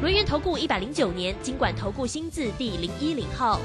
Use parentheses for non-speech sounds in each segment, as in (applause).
轮源投顾一百零九年经管投顾新字第零一零号。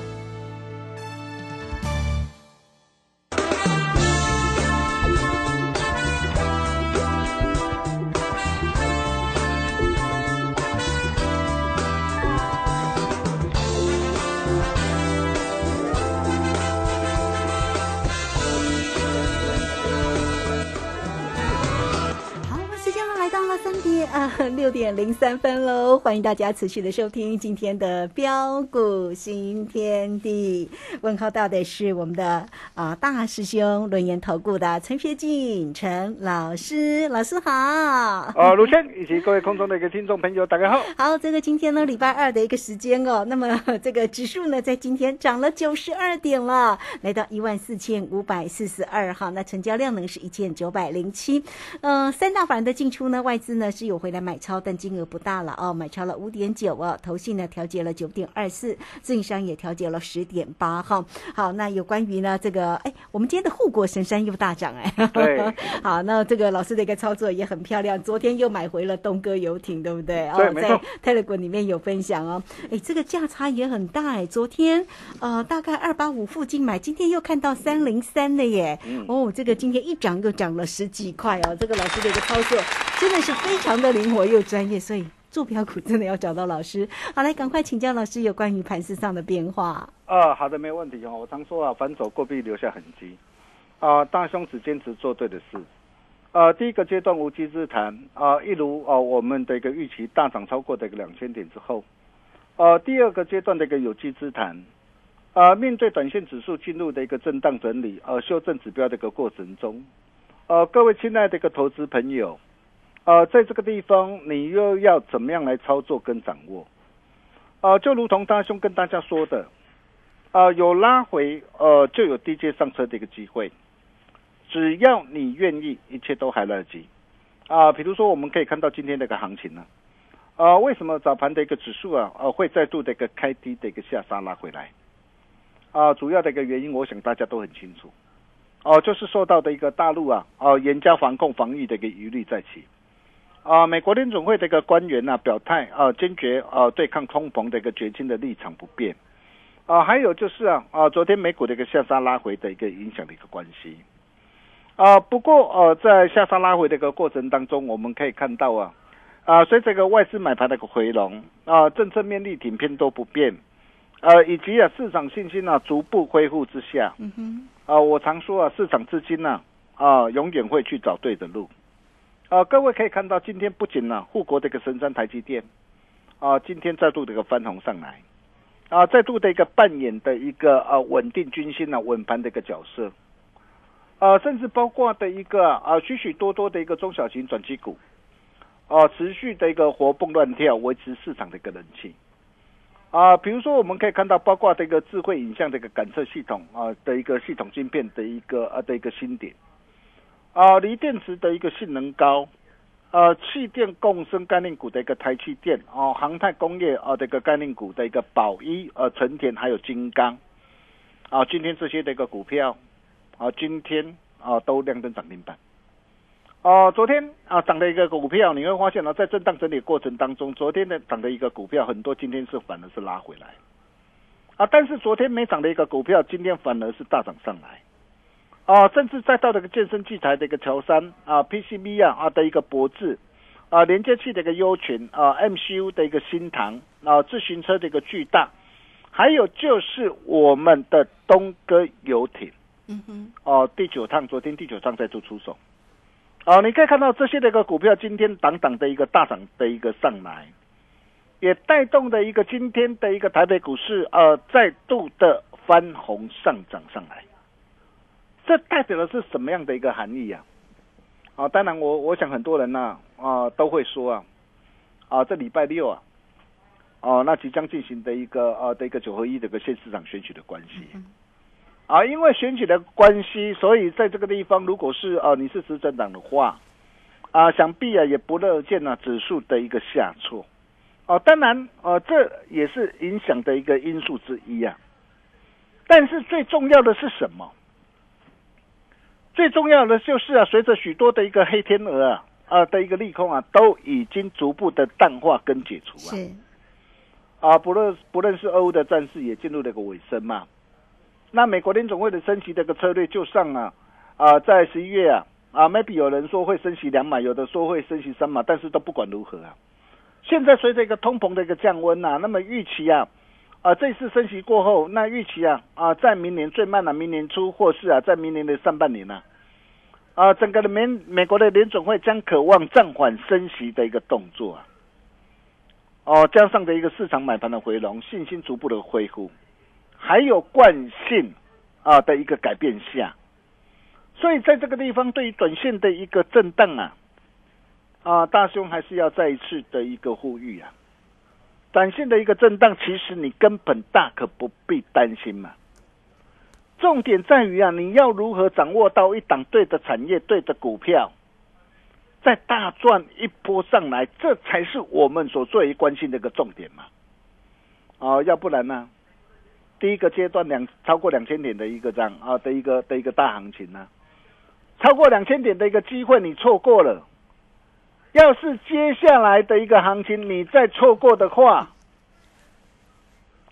(laughs) 六点零三分喽！欢迎大家持续的收听今天的标股新天地。问候到的是我们的啊大师兄轮研投顾的陈学进陈老师，老师好。啊，卢谦以及各位空中的一个听众朋友，大家好。(laughs) 好，这个今天呢礼拜二的一个时间哦，那么这个指数呢在今天涨了九十二点了，来到一万四千五百四十二哈。那成交量呢是一千九百零七。嗯，三大法人的进出呢，外资呢是有。回来买超，但金额不大了哦，买超了五点九哦，投信呢调节了九点二四，自营商也调节了十点八哈。好，那有关于呢这个，哎，我们今天的护国神山又大涨哎。对。(laughs) 好，那这个老师的一个操作也很漂亮，昨天又买回了东哥游艇，对不对？对，在 Telegram 里面有分享哦。哎，这个价差也很大哎，昨天呃大概二八五附近买，今天又看到三零三了耶。哦，这个今天一涨又涨了十几块哦，这个老师的一个操作真的是非常的。灵活又专业，所以做标股真的要找到老师。好，来赶快请教老师有关于盘市上的变化。啊，好的，没问题哦。我常说啊，反走过必留下痕迹。啊，大兄只坚持做对的事。呃，第一个阶段无稽之谈啊，一如啊我们的一个预期大涨超过的一个两千点之后，呃，第二个阶段的一个有机之谈呃，面对短线指数进入的一个震荡整理呃修正指标的一个过程中，呃，各位亲爱的一个投资朋友。呃，在这个地方，你又要怎么样来操作跟掌握？呃，就如同大兄跟大家说的，呃，有拉回，呃，就有低阶上车的一个机会。只要你愿意，一切都还来得及。啊，比如说，我们可以看到今天的个行情呢，啊，为什么早盘的一个指数啊，呃，会再度的一个开低的一个下杀拉回来？啊，主要的一个原因，我想大家都很清楚，哦，就是受到的一个大陆啊，哦，严加防控防疫的一个疑虑在起。啊，美国联总会的一个官员呢表态啊，坚决啊对抗通膨的一个决心的立场不变。啊，还有就是啊啊，昨天美股的一个下杀拉回的一个影响的一个关系。啊，不过呃，在下杀拉回的一个过程当中，我们可以看到啊啊，随着这个外资买盘的一个回笼啊，政策面力挺偏多不变，呃，以及啊市场信心呢逐步恢复之下，嗯哼，啊，我常说啊，市场资金呢啊永远会去找对的路。啊，各位可以看到，今天不仅呢，护国的一个神山台积电，啊，今天再度的一个翻红上来，啊，再度的一个扮演的一个啊稳定军心啊稳盘的一个角色，啊，甚至包括的一个啊许许多多的一个中小型转机股，啊，持续的一个活蹦乱跳，维持市场的一个人气，啊，比如说我们可以看到，包括这个智慧影像的一个感测系统啊的一个系统晶片的一个啊的一个新点。啊，锂电池的一个性能高，呃，气电共生概念股的一个台气电，哦，航太工业啊的一个概念股的一个宝一，呃，成田还有金刚，啊，今天这些的一个股票，啊，今天啊都亮灯涨停板，哦，昨天啊涨的一个股票，你会发现呢，在震荡整理过程当中，昨天的涨的一个股票很多，今天是反而是拉回来，啊，但是昨天没涨的一个股票，今天反而是大涨上来。啊，甚至再到这个健身器材的一个乔山啊，PCB 啊啊的一个博智啊，连接器的一个优群啊，MCU 的一个新唐啊，自行车的一个巨大，还有就是我们的东哥游艇，嗯哼，哦，第九趟，昨天第九趟再度出手，哦，你可以看到这些的一个股票今天档档的一个大涨的一个上来，也带动的一个今天的一个台北股市呃再度的翻红上涨上来。这代表的是什么样的一个含义呀？啊，当然我我想很多人呢啊都会说啊啊这礼拜六啊哦，那即将进行的一个呃的一个九合一的一个县市长选举的关系，啊，因为选举的关系，所以在这个地方，如果是呃你是执政党的话，啊，想必啊也不乐见呢指数的一个下挫，哦，当然呃这也是影响的一个因素之一啊，但是最重要的是什么？最重要的就是啊，随着许多的一个黑天鹅啊啊的一个利空啊，都已经逐步的淡化跟解除啊。啊，不论不论是俄乌的战事也进入了一个尾声嘛。那美国联总会的升息这个策略就上啊啊，在十一月啊啊，maybe 有人说会升息两码，有的说会升息三码，但是都不管如何啊。现在随着一个通膨的一个降温呐，那么预期啊啊这次升息过后，那预期啊啊在明年最慢的明年初或是啊在明年的上半年呢啊整个的美美国的联总会将渴望暂缓升息的一个动作啊。哦，加上的一个市场买盘的回笼，信心逐步的恢复，还有惯性啊的一个改变下，所以在这个地方对于短线的一个震荡啊，啊大兄还是要再一次的一个呼吁啊，短线的一个震荡，其实你根本大可不必担心嘛。重点在于啊，你要如何掌握到一档对的产业、对的股票。再大赚一波上来，这才是我们所最为关心的一个重点嘛。哦，要不然呢？第一个阶段两超过两千点的一个这样啊的一个的一个大行情呢，超过两千点的一个机会你错过了。要是接下来的一个行情你再错过的话，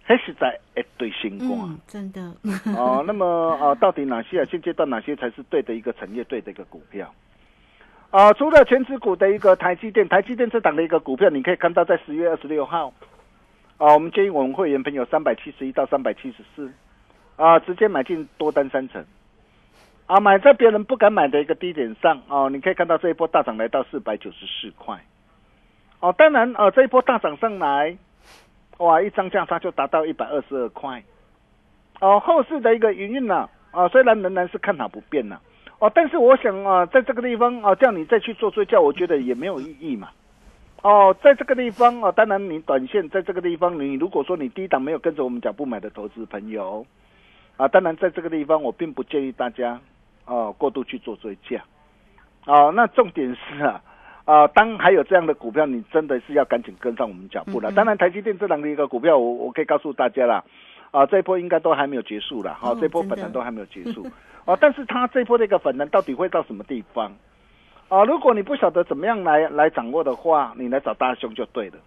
还是在一堆新光、嗯，真的哦，(laughs) 那么呃，到底哪些啊？现阶段哪些才是对的一个产业、对的一个股票？啊，除了全指股的一个台积电，台积电这档的一个股票，你可以看到在十月二十六号，啊，我们建议我们会员朋友三百七十一到三百七十四，啊，直接买进多单三成，啊，买在别人不敢买的一个低点上，哦，你可以看到这一波大涨来到四百九十四块，哦，当然，啊，这一波大涨上来，哇，一张价差就达到一百二十二块，哦，后市的一个营运呢，啊，虽然仍然是看好不变呢。哦，但是我想啊，在这个地方啊，叫你再去做追加，我觉得也没有意义嘛。哦，在这个地方啊，当然你短线在这个地方，你如果说你低档没有跟着我们脚步买的投资朋友，啊，当然在这个地方我并不建议大家哦过度去做追加。哦，那重点是啊啊，当还有这样的股票，你真的是要赶紧跟上我们脚步了。当然，台积电这两个一个股票，我我可以告诉大家啦，啊，这一波应该都还没有结束了，哈，这波本来都还没有结束。(laughs) 哦，但是它这波的一个粉能到底会到什么地方？啊，如果你不晓得怎么样来来掌握的话，你来找大兄就对了。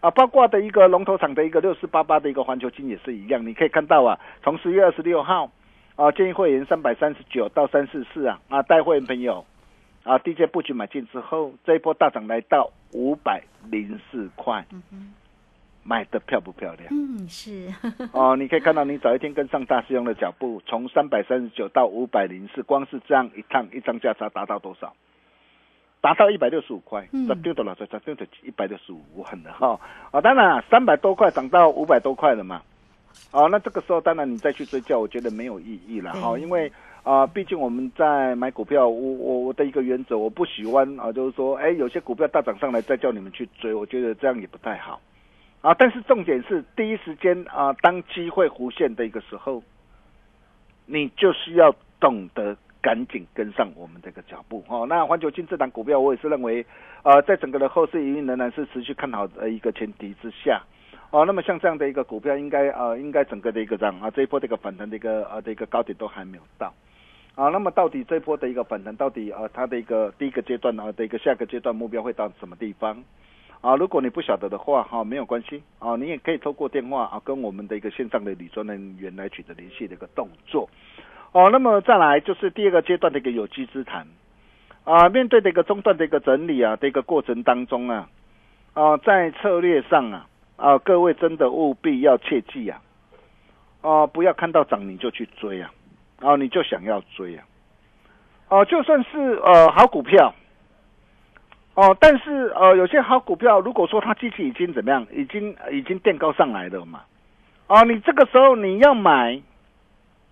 啊，包括的一个龙头厂的一个六四八八的一个环球金也是一样，你可以看到啊，从十月二十六号啊，建议会员三百三十九到三四四啊，啊，带会员朋友啊，DJ 布局买进之后，这一波大涨来到五百零四块。买的漂不漂亮？嗯，是 (laughs) 哦，你可以看到，你早一天跟上大师兄的脚步，从三百三十九到五百零四，光是这样一趟一张价差达到多少？达到一百六十五块，这丢的了，这这丢的一百六十五很的哈。啊，当然三百多块涨到五百多块了嘛。哦，那这个时候当然你再去追价，我觉得没有意义了哈，因为啊，毕竟我们在买股票，我我我的一个原则，我不喜欢啊，就是说，哎，有些股票大涨上来再叫你们去追，我觉得这样也不太好。啊，但是重点是第一时间啊，当机会弧现的一个时候，你就是要懂得赶紧跟上我们这个脚步哦。那环球金这档股票，我也是认为，呃，在整个的后市营运仍然是持续看好的一个前提之下，哦，那么像这样的一个股票，应该呃，应该整个的一个涨啊，这一波的一个反弹的一个呃的一个高点都还没有到，啊，那么到底这一波的一个反弹，到底呃它的一个第一个阶段啊的一个下个阶段目标会到什么地方？啊，如果你不晓得的话，哈，没有关系啊，你也可以透过电话啊，跟我们的一个线上的理专人员来取得联系的一个动作。哦，那么再来就是第二个阶段的一个有机之谈啊，面对的一个中段的一个整理啊的一个过程当中啊，啊，在策略上啊啊，各位真的务必要切记啊，啊，不要看到涨你就去追啊，啊，你就想要追啊，哦，就算是呃好股票。哦，但是呃，有些好股票，如果说它机器已经怎么样，已经已经垫高上来了嘛，哦，你这个时候你要买，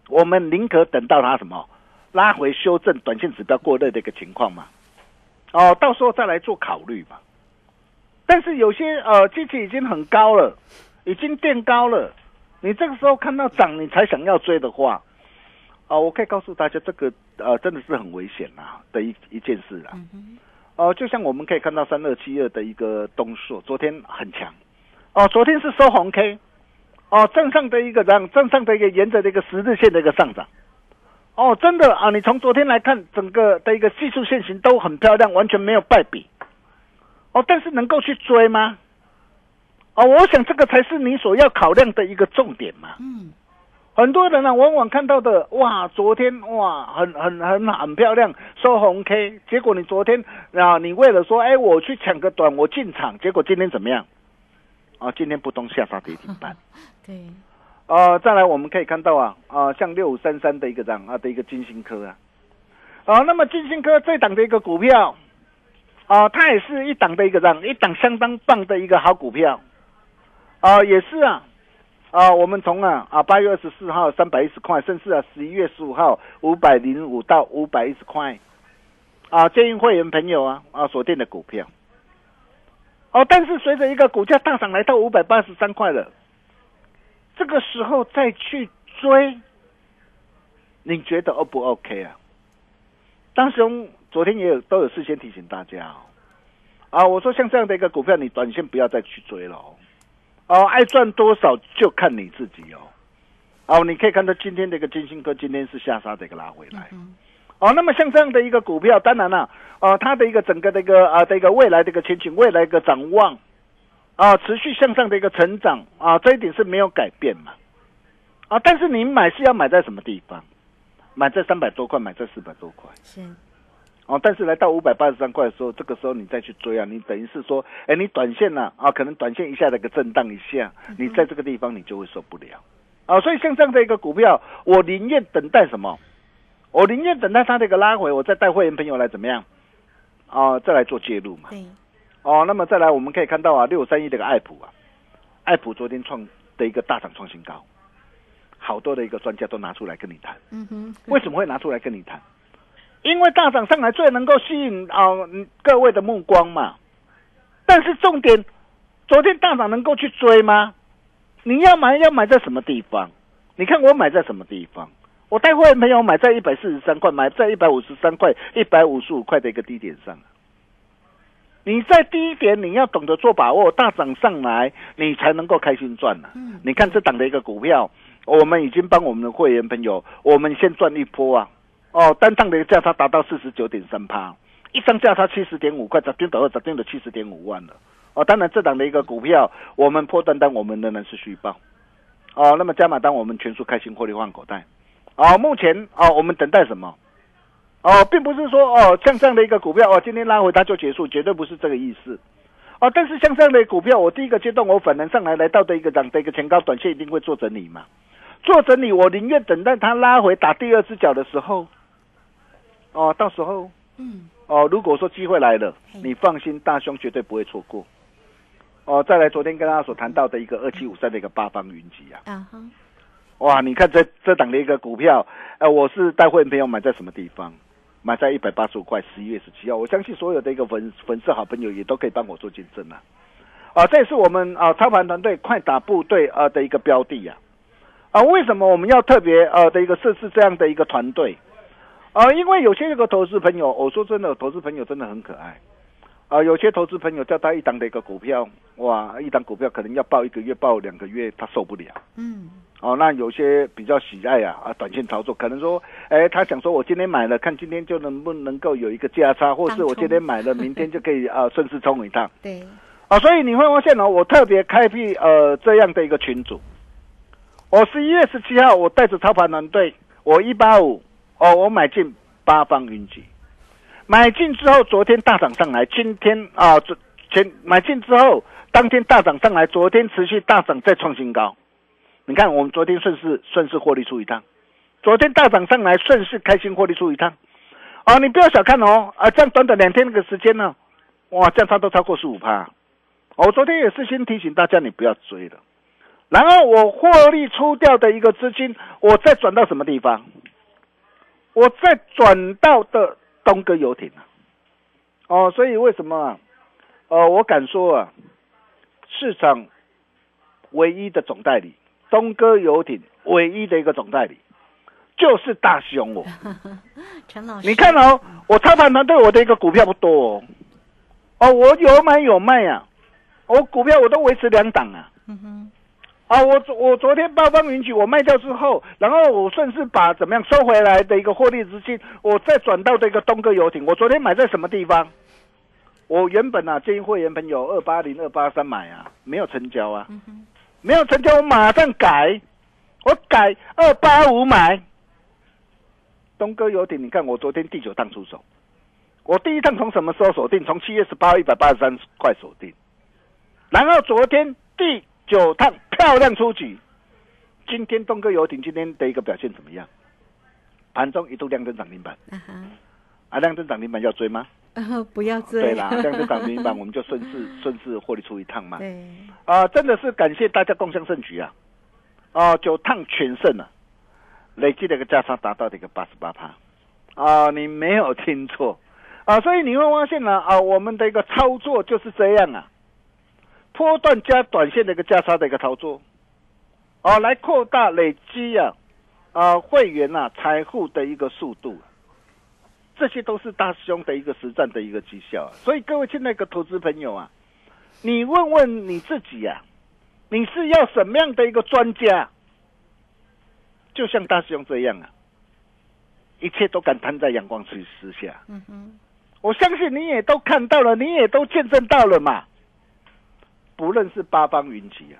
我们宁可等到它什么拉回修正，短线指标过热的一个情况嘛，哦，到时候再来做考虑嘛，但是有些呃机器已经很高了，已经垫高了，你这个时候看到涨你才想要追的话，啊、我可以告诉大家，这个呃真的是很危险啊的一一件事啊。哦、就像我们可以看到三二七二的一个东数，昨天很强，哦，昨天是收红 K，哦，正上的一个涨，正上的一个沿着的一个十日线的一个上涨，哦，真的啊，你从昨天来看，整个的一个技术线型都很漂亮，完全没有败笔，哦，但是能够去追吗？哦，我想这个才是你所要考量的一个重点嘛。嗯，很多人呢、往往看到的哇，昨天哇，很很很很漂亮，收红 K，结果你昨天啊，你为了说，哎，我去抢个短，我进场，结果今天怎么样？啊，今天不动下杀跌停板。(laughs) 对，呃，再来我们可以看到啊，啊、像六五三三的一个这样啊的一个金星科啊，啊、那么金星科这档的一个股票，啊、它也是一档的一个这样一档相当棒的一个好股票，啊、也是啊，啊、我们从啊啊八月二十四号三百一十块，甚至啊十一月十五号五百零五到五百一十块，啊，建议会员朋友啊啊锁定的股票，哦，但是随着一个股价大涨来到五百八十三块了。这个时候再去追，你觉得 O 不 OK 啊？当时昨天也有都有事先提醒大家哦，啊，我说像这样的一个股票，你短线不要再去追了哦，哦，爱赚多少就看你自己哦，哦，你可以看到今天的一个金星科今天是下杀的一个拉回来，哦，那么像这样的一个股票，当然了、哦，它的一个整个的一个啊的一个未来的一个前景，未来一个展望。啊，持续向上的一个成长啊，这一点是没有改变嘛。啊，但是你买是要买在什么地方？买在三百多块，买在四百多块。是，哦，但是来到五百八十三块的时候，这个时候你再去追啊，你等于是说，哎，你短线呢啊可能短线一下的一个震荡一下，你在这个地方你就会受不了。啊，所以像这样的一个股票，我宁愿等待什么？我宁愿等待它的一个拉回，我再带会员朋友来怎么样？啊，再来做介入嘛。哦，那么再来，我们可以看到啊，六三一这个爱普啊，爱普昨天创的一个大涨创新高，好多的一个专家都拿出来跟你谈，嗯哼，为什么会拿出来跟你谈？因为大涨上来最能够吸引啊、嗯各位的目光嘛。但是重点，昨天大涨能够去追吗？你要买要买在什么地方？你看我买在什么地方？我带会员朋友买在一百四十三块，买在一百五十三块、一百五十五块的一个低点上。你在低点，你要懂得做把握，大涨上来，你才能够开心赚呢、嗯你看这档的一个股票，我们已经帮我们的会员朋友，我们先赚一波啊！哦，单趟的一个价差达到四十九点三趴，一张价差七十点五块，昨天的二，昨天的七十点五万了。哦，当然这档的一个股票，我们破单单我们仍然是续报。哦，那么加码单我们全数开心获利换口袋。哦，目前哦，我们等待什么？哦，并不是说哦，像这样的一个股票哦，今天拉回它就结束，绝对不是这个意思。哦，但是像这样的股票，我第一个阶段我反弹上来来到的一个涨的一个前高，短线一定会做整理嘛。做整理，我宁愿等待它拉回打第二只脚的时候。哦，到时候嗯，哦，如果说机会来了，你放心，大兄绝对不会错过。哦，再来，昨天跟大家所谈到的一个二七五三的一个八方云集啊，啊哈，哇，你看这这档的一个股票，呃，我是带会员朋友买在什么地方？买在一百八十五块，十一月十七号。我相信所有的一个粉粉丝好朋友也都可以帮我做见证啊。啊，这也是我们啊操盘团队快打部队啊的一个标的啊。啊，为什么我们要特别呃的一个设置这样的一个团队？啊，因为有些这个投资朋友，我说真的，投资朋友真的很可爱。啊，有些投资朋友叫他一档的一个股票，哇，一档股票可能要报一个月、报两个月，他受不了。嗯，哦，那有些比较喜爱啊啊，短线操作，可能说，哎，他想说我今天买了，看今天就能不能够有一个价差，或是我今天买了，明天就可以 (laughs) 啊顺势冲一趟。对，啊，所以你会发现哦，我特别开辟呃这样的一个群组。我十一月十七号，我带着操盘团队，我一八五哦，我买进八方云集，买进之后，昨天大涨上来，今天啊，昨前买进之后，当天大涨上来，昨天持续大涨再创新高。你看，我们昨天顺势顺势获利出一趟，昨天大涨上来，顺势开心获利出一趟。哦，你不要小看哦，啊，这样短短两天那个时间呢，哇，这样差都超过十五趴。我昨天也是先提醒大家，你不要追了。然后我获利出掉的一个资金，我再转到什么地方？我再转到的东哥游艇啊。哦，所以为什么啊？呃，我敢说啊，市场唯一的总代理东哥游艇唯一的一个总代理就是大熊我。(laughs) 陈老师，你看哦，我操盘团队我的一个股票不多哦，哦，我有买有卖啊，我股票我都维持两档啊。嗯哼，啊，我昨我昨天八方云集我卖掉之后，然后我顺势把怎么样收回来的一个获利资金，我再转到这个东哥游艇。我昨天买在什么地方？我原本啊建议会员朋友二八零二八三买啊，没有成交啊，嗯，没有成交，我马上改，我改二八五买。东哥游艇，你看我昨天第九趟出手，我第一趟从什么时候锁定？从七月十八号一百八十三块锁定，然后昨天第九趟漂亮出局。今天东哥游艇今天的一个表现怎么样？盘中一度亮灯涨停板，啊哈，啊，亮灯涨停板要追吗？呃，(laughs) 不要追，对啦，(laughs) 亮灯涨停板我们就顺势 (laughs) 顺势获利出一趟嘛。对，啊、真的是感谢大家共襄盛举啊！啊、九趟全胜啊，累计的一个价差达到的一个八十八趴啊，你没有听错啊，所以你会发现呢啊，我们的一个操作就是这样啊，波段加短线的一个价差的一个操作，哦，来扩大累积啊啊会员啊财富的一个速度。这些都是大师兄的一个实战的一个绩效、啊，所以各位亲爱的投资朋友啊，你问问你自己呀、你是要什么样的一个专家？就像大师兄这样啊，一切都敢摊在阳光之之下。嗯哼，我相信你也都看到了，你也都见证到了嘛。不论是八方云集啊，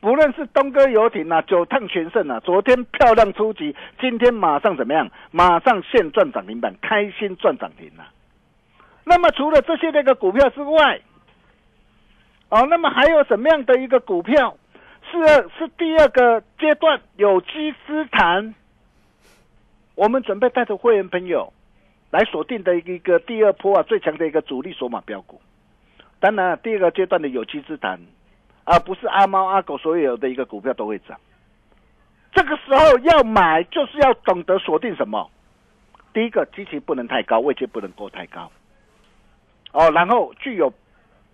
不论是东哥游艇啊，九趟全胜啊，昨天漂亮出击，今天马上怎么样？马上现赚涨停板，开心赚涨停啊！那么除了这些那个股票之外，哦，那么还有什么样的一个股票是是第二个阶段有机资谈？我们准备带着会员朋友来锁定的一个第二波啊最强的一个主力索马标股。当然，第二个阶段的有机资产，而不是阿猫阿狗所有的一个股票都会涨。这个时候要买，就是要懂得锁定什么。第一个，基期不能太高，位置不能够太高。哦，然后具有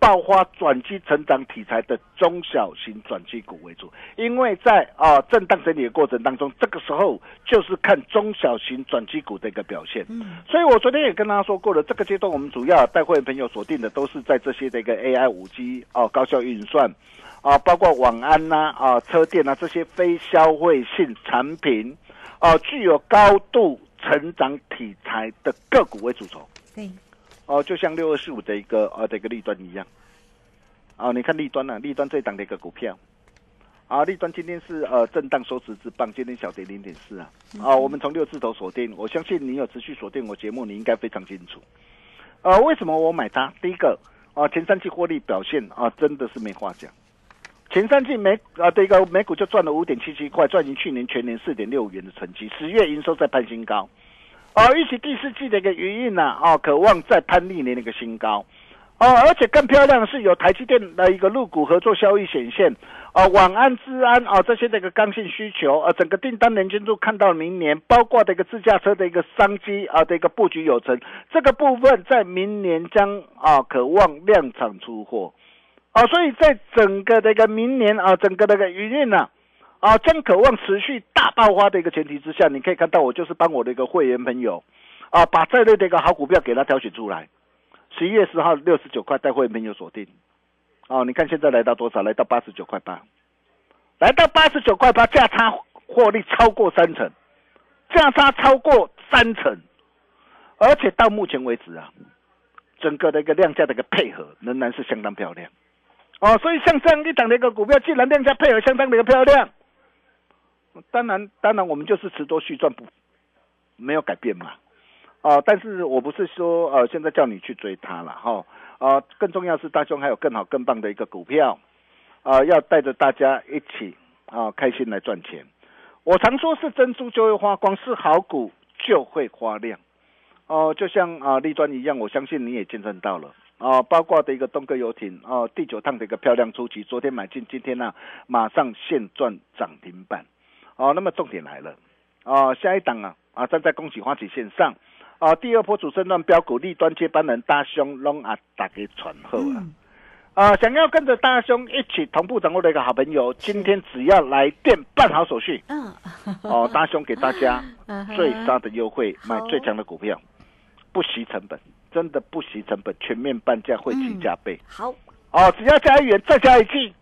爆发转机成长题材的中小型转机股为主，因为在啊震荡整理的过程当中，这个时候就是看中小型转机股的一个表现。嗯，所以我昨天也跟大家说过了，这个阶段我们主要带会员朋友锁定的都是在这些的一个 AI、五 G 哦、高效运算啊，包括网安呐啊、车电啊这些非消费性产品啊，具有高度成长题材的个股为主轴。对，哦，就像六二四五的一个呃的一个利端一样。哦，你看利端呢、利端这档的一个股票，啊，利端今天是呃震荡收十之棒，今天小跌零点四啊。啊，我们从六字头锁定，我相信你有持续锁定我节目，你应该非常清楚。呃，为什么我买它？第一个啊，前三季获利表现啊，真的是没话讲。前三季每啊的一个每股就赚了五点七七块，赚赢去年全年四点六元的成绩，十月营收再攀新高。啊，预期第四季的一个余韵呢，哦，渴望再攀历年的一个新高。哦，而且更漂亮的是有台积电的一个入股合作效益显现，哦，晚安、治安啊、这些的一个刚性需求，呃，整个订单能见度看到明年，包括的一个自驾车的一个商机啊的一个布局有成，这个部分在明年将啊渴望量产出货，啊，所以在整个的一个明年啊，整个的一个营运呢。啊，将渴望持续大爆发的一个前提之下，你可以看到我就是帮我的一个会员朋友，啊，把这类的一个好股票给他挑选出来。十一月十号六十九块带会员朋友锁定，哦，你看现在来到多少？来到八十九块八，来到八十九块八，价差获利超过三成，价差超过三成，而且到目前为止啊，整个的一个量价的一个配合仍然是相当漂亮。哦，所以像这样一档的一个股票，既然量价配合相当的一个漂亮，当然，当然我们就是持多续赚，不没有改变嘛。哦，但是我不是说呃现在叫你去追它了哈。啊，更重要是大兄还有更好更棒的一个股票，啊，要带着大家一起啊开心来赚钱。我常说是珍珠就会发光，是好股就会发亮。哦，就像啊立端一样，我相信你也见证到了。啊，包括的一个东哥游艇啊，第九趟的一个漂亮出击，昨天买进，今天呢马上现赚涨停板。哦，那么重点来了，啊，下一档啊啊站在恭喜花旗线上，啊，第二波主升段标股，立端接班人大兄拢啊打给传后啊。啊，想要跟着大兄一起同步掌握的一个好朋友，今天只要来电办好手续，嗯，哦，大兄给大家 (laughs) 最杀的优惠，买最强的股票，不惜成本，真的不惜成本，全面半价，会期加倍。好，哦，只要加一元，再加一季，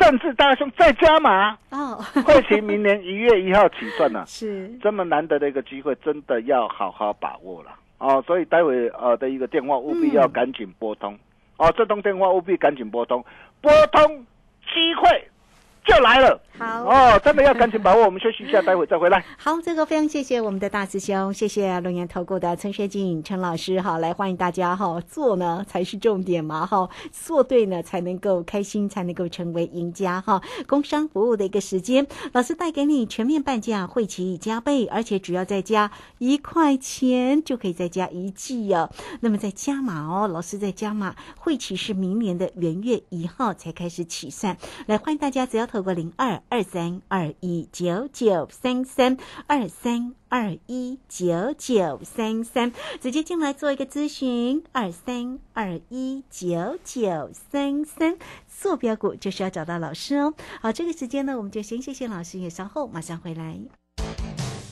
甚至大兄再加码，哦，(laughs) 会期明年一月一号起算呢，(laughs) 是。这么难得的一个机会，真的要好好把握了。哦，所以待会呃的一个电话务必要赶紧拨通。哦，这通电话务必赶紧拨通，拨通机会就来了。好哦，真的要赶紧把握。我们休息一下，待会再回来。(laughs) 好，这个非常谢谢我们的大师兄，谢谢龙岩投顾的陈学静陈老师。好，来欢迎大家哈，做呢才是重点嘛哈，做对呢才能够开心，才能够成为赢家哈。工商服务的一个时间，老师带给你全面半价，会期加倍，而且只要再加一块钱就可以再加一季哦。那么再加码哦，老师再加码，会期是明年的元月一号才开始起算。来欢迎大家，只要透过零二。二三二一九九三三二三二一九九三三，直接进来做一个咨询。二三二一九九三三，坐标股就是要找到老师哦。好，这个时间呢，我们就先谢谢老师，也稍后马上回来。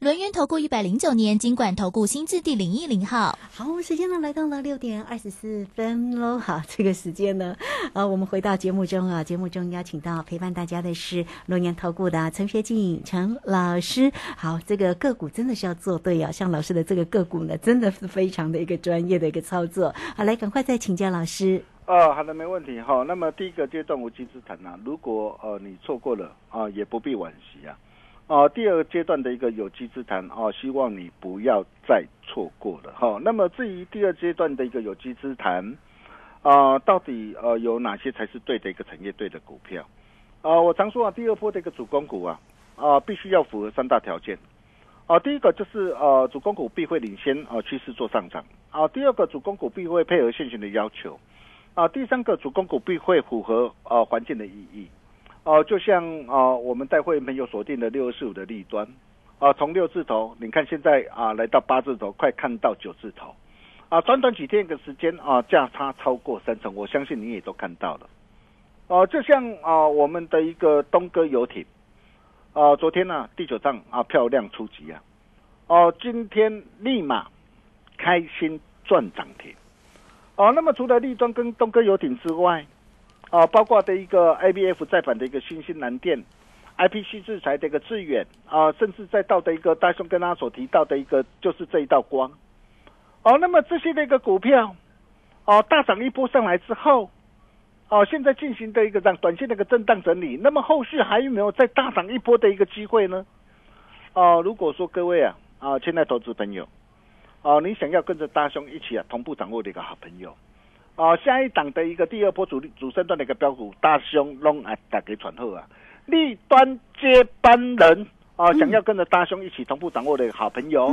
轮源投顾一百零九年金管投顾新字第零一零号，好，时间呢来到了六点二十四分喽。(laughs) 好，这个时间呢，呃，我们回到节目中啊，节目中邀请到陪伴大家的是轮源投顾的陈学静陈老师。好，这个个股真的是要做对啊，像老师的这个个股呢，真的是非常的一个专业的一个操作。好，来，赶快再请教老师。哦，好的，没问题哈。那么第一个阶段无稽之谈啊，如果呃你错过了啊，也不必惋惜啊。啊，第二阶段的一个有机之谈啊，希望你不要再错过了哈。那么至于第二阶段的一个有机之谈啊，到底呃有哪些才是对的一个产业对的股票啊？我常说啊，第二波的一个主攻股啊啊，必须要符合三大条件啊。第一个就是呃，主攻股必会领先啊趋势做上涨啊。第二个主攻股必会配合现行的要求啊。第三个主攻股必会符合呃环境的意义。哦，就像啊，我们带会员朋友锁定的六二四五的利端，啊，从六字头，你看现在啊，来到八字头，快看到九字头，啊，短短几天的时间啊，价差超过三成，我相信你也都看到了。哦，就像啊，我们的一个东哥游艇，啊，昨天呢第九仗啊漂亮出击啊，哦，今天立马开心赚涨停，哦，那么除了立端跟东哥游艇之外。啊，包括的一个 A B F 再版的一个新兴蓝电，I P C 制裁的一个致远啊，甚至再到的一个大雄跟他所提到的一个就是这一道光，哦，那么这些的一个股票，哦，大涨一波上来之后，哦，现在进行的一个让短线的一个震荡整理，那么后续还有没有再大涨一波的一个机会呢？哦，如果说各位啊啊，亲爱投资朋友，哦，你想要跟着大雄一起啊同步掌握的一个好朋友。啊，下一档的一个第二波主力主升段的一个标股，大兄龙啊，打给传后啊，立端接班人啊，想要跟着大兄一起同步掌握的好朋友，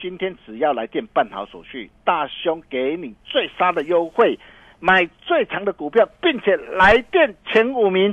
今天只要来电办好手续，大兄给你最杀的优惠，买最强的股票，并且来电前五名，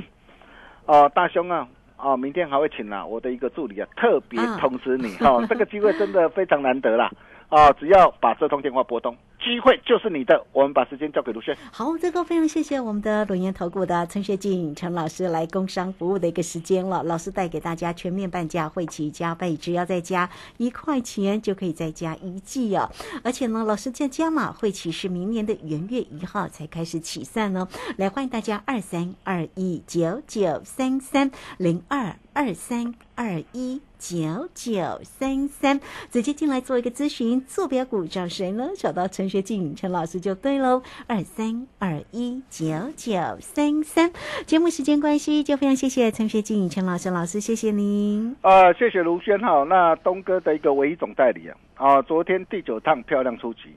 哦，大兄啊，哦，明天还会请啊我的一个助理啊，特别通知你哈，(laughs) 这个机会真的非常难得啦。啊，只要把这通电话拨通，机会就是你的。我们把时间交给卢轩。好，这个非常谢谢我们的龙岩投顾的陈学静陈老师来工商服务的一个时间了。老师带给大家全面半价会期加倍，只要再加一块钱就可以再加一季哦。而且呢，老师在加码会期是明年的元月一号才开始起算呢。来，欢迎大家二三二一九九三三零二二三二一。九九三三，直接进来做一个咨询，坐标股找谁呢？找到陈学静陈老师就对喽。二三二一九九三三，节目时间关系，就非常谢谢陈学静陈老师老师，谢谢您。呃，谢谢卢轩哈。那东哥的一个唯一总代理啊，啊，昨天第九趟漂亮出击，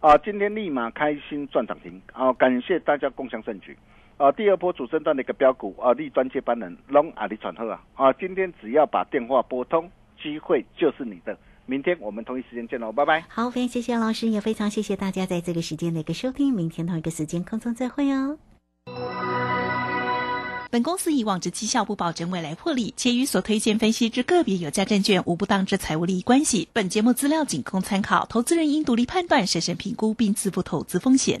啊，今天立马开心赚涨停，啊，感谢大家共享盛举。啊，第二波主升段的一个标股啊，立端接班人龙阿里传贺啊啊！今天只要把电话拨通，机会就是你的。明天我们同一时间见喽，拜拜。好，非常谢谢老师，也非常谢谢大家在这个时间的一个收听。明天同一个时间空中再会哦。本公司以往之绩效不保证未来获利，且与所推荐分析之个别有价证券无不当之财务利益关系。本节目资料仅供参考，投资人应独立判断、审慎评估并自负投资风险。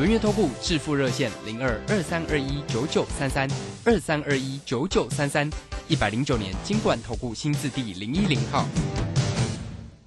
轮月投顾致富热线零二二三二一九九三三二三二一九九三三一百零九年金管投顾新字第零一零号。